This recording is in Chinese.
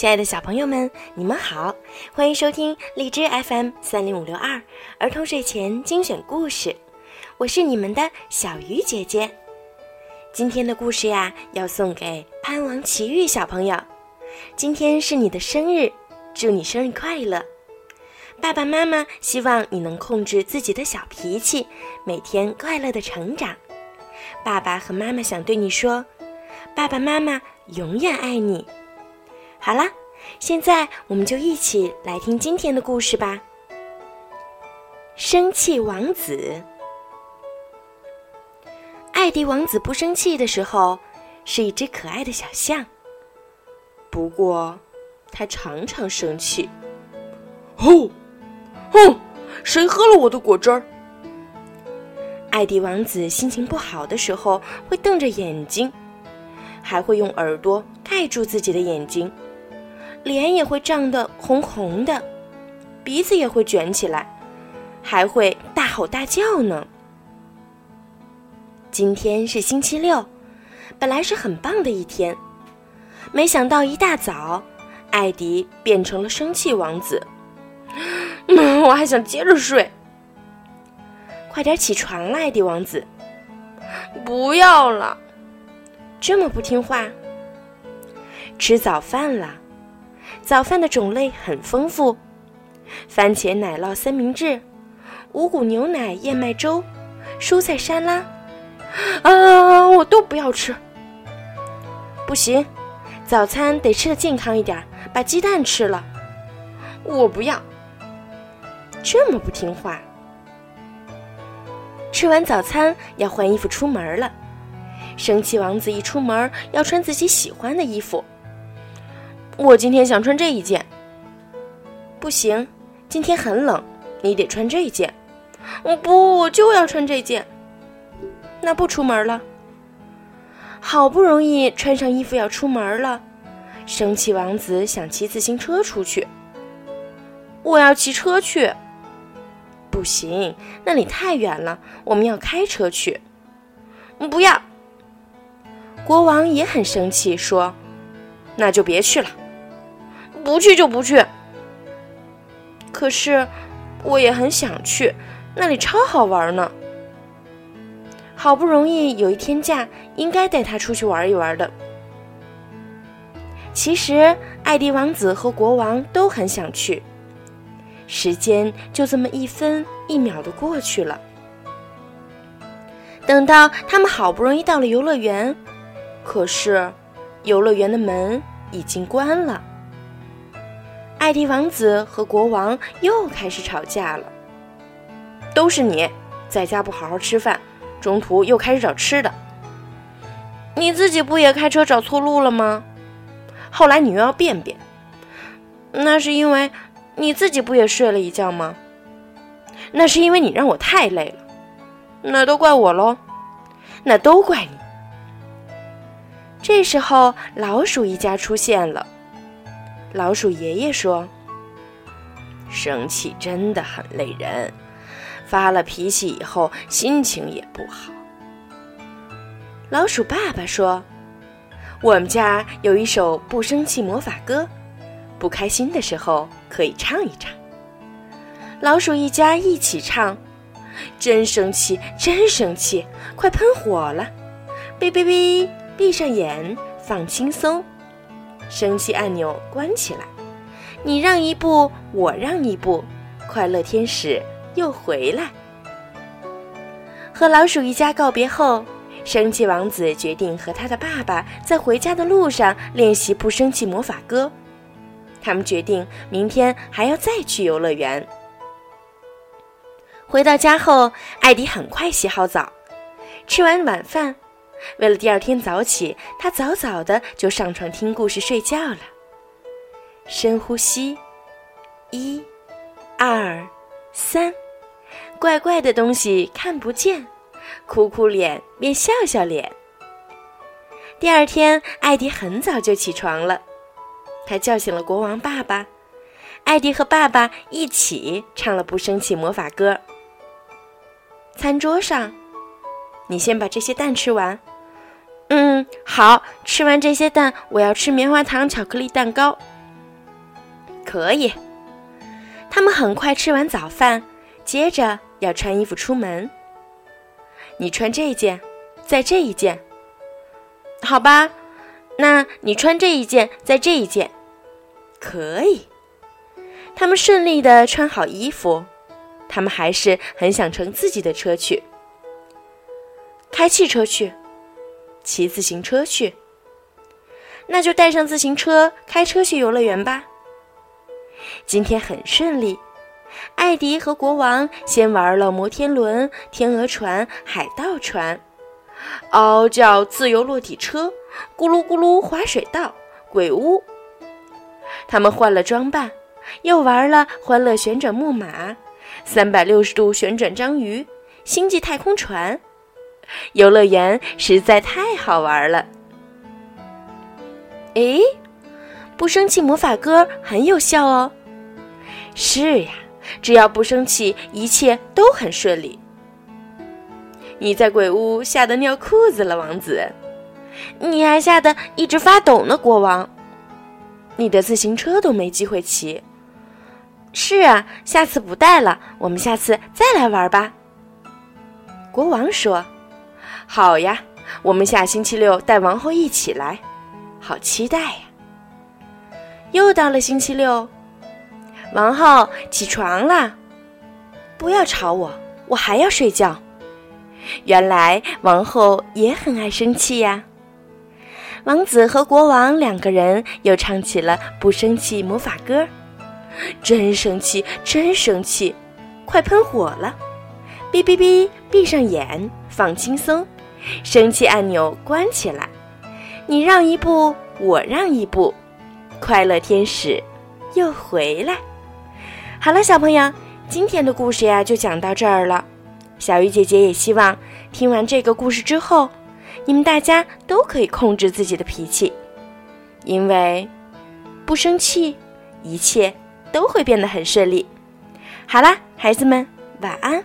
亲爱的小朋友们，你们好，欢迎收听荔枝 FM 三零五六二儿童睡前精选故事，我是你们的小鱼姐姐。今天的故事呀，要送给潘王奇遇小朋友。今天是你的生日，祝你生日快乐！爸爸妈妈希望你能控制自己的小脾气，每天快乐的成长。爸爸和妈妈想对你说，爸爸妈妈永远爱你。好啦，现在我们就一起来听今天的故事吧。生气王子，艾迪王子不生气的时候，是一只可爱的小象。不过，他常常生气。吼，哼，谁喝了我的果汁儿？艾迪王子心情不好的时候，会瞪着眼睛，还会用耳朵盖住自己的眼睛。脸也会涨得红红的，鼻子也会卷起来，还会大吼大叫呢。今天是星期六，本来是很棒的一天，没想到一大早，艾迪变成了生气王子。嗯，我还想接着睡。快点起床了，艾迪王子。不要了，这么不听话。吃早饭了。早饭的种类很丰富，番茄奶酪三明治、五谷牛奶燕麦粥、蔬菜沙拉，啊，我都不要吃。不行，早餐得吃的健康一点，把鸡蛋吃了。我不要，这么不听话。吃完早餐要换衣服出门了，生气王子一出门要穿自己喜欢的衣服。我今天想穿这一件。不行，今天很冷，你得穿这件。我不，我就要穿这件。那不出门了。好不容易穿上衣服要出门了，生气王子想骑自行车出去。我要骑车去。不行，那里太远了，我们要开车去。不要。国王也很生气，说：“那就别去了。”不去就不去。可是，我也很想去，那里超好玩呢。好不容易有一天假，应该带他出去玩一玩的。其实，艾迪王子和国王都很想去。时间就这么一分一秒的过去了。等到他们好不容易到了游乐园，可是，游乐园的门已经关了。艾迪王子和国王又开始吵架了。都是你，在家不好好吃饭，中途又开始找吃的。你自己不也开车找错路了吗？后来你又要便便，那是因为你自己不也睡了一觉吗？那是因为你让我太累了，那都怪我喽，那都怪你。这时候，老鼠一家出现了。老鼠爷爷说：“生气真的很累人，发了脾气以后心情也不好。”老鼠爸爸说：“我们家有一首不生气魔法歌，不开心的时候可以唱一唱。”老鼠一家一起唱：“真生气，真生气，快喷火了！哔哔哔，闭上眼，放轻松。”生气按钮关起来，你让一步，我让一步，快乐天使又回来。和老鼠一家告别后，生气王子决定和他的爸爸在回家的路上练习不生气魔法歌。他们决定明天还要再去游乐园。回到家后，艾迪很快洗好澡，吃完晚饭。为了第二天早起，他早早的就上床听故事睡觉了。深呼吸，一、二、三，怪怪的东西看不见，哭哭脸变笑笑脸。第二天，艾迪很早就起床了，他叫醒了国王爸爸，艾迪和爸爸一起唱了《不生气魔法歌》。餐桌上，你先把这些蛋吃完。嗯，好吃完这些蛋，我要吃棉花糖巧克力蛋糕。可以。他们很快吃完早饭，接着要穿衣服出门。你穿这件，再这一件。好吧，那你穿这一件，再这一件。可以。他们顺利的穿好衣服，他们还是很想乘自己的车去。开汽车去，骑自行车去。那就带上自行车，开车去游乐园吧。今天很顺利，艾迪和国王先玩了摩天轮、天鹅船、海盗船，嗷叫自由落体车，咕噜咕噜滑水道、鬼屋。他们换了装扮，又玩了欢乐旋转木马、三百六十度旋转章鱼、星际太空船。游乐园实在太好玩了。诶，不生气魔法歌很有效哦。是呀，只要不生气，一切都很顺利。你在鬼屋吓得尿裤子了，王子。你还吓得一直发抖呢，国王。你的自行车都没机会骑。是啊，下次不带了，我们下次再来玩吧。国王说：“好呀，我们下星期六带王后一起来。”好期待呀！又到了星期六，王后起床啦！不要吵我，我还要睡觉。原来王后也很爱生气呀。王子和国王两个人又唱起了不生气魔法歌，真生气，真生气，快喷火了！哔哔哔，闭上眼，放轻松，生气按钮关起来。你让一步，我让一步，快乐天使又回来。好了，小朋友，今天的故事呀就讲到这儿了。小鱼姐姐也希望听完这个故事之后，你们大家都可以控制自己的脾气，因为不生气，一切都会变得很顺利。好啦，孩子们，晚安。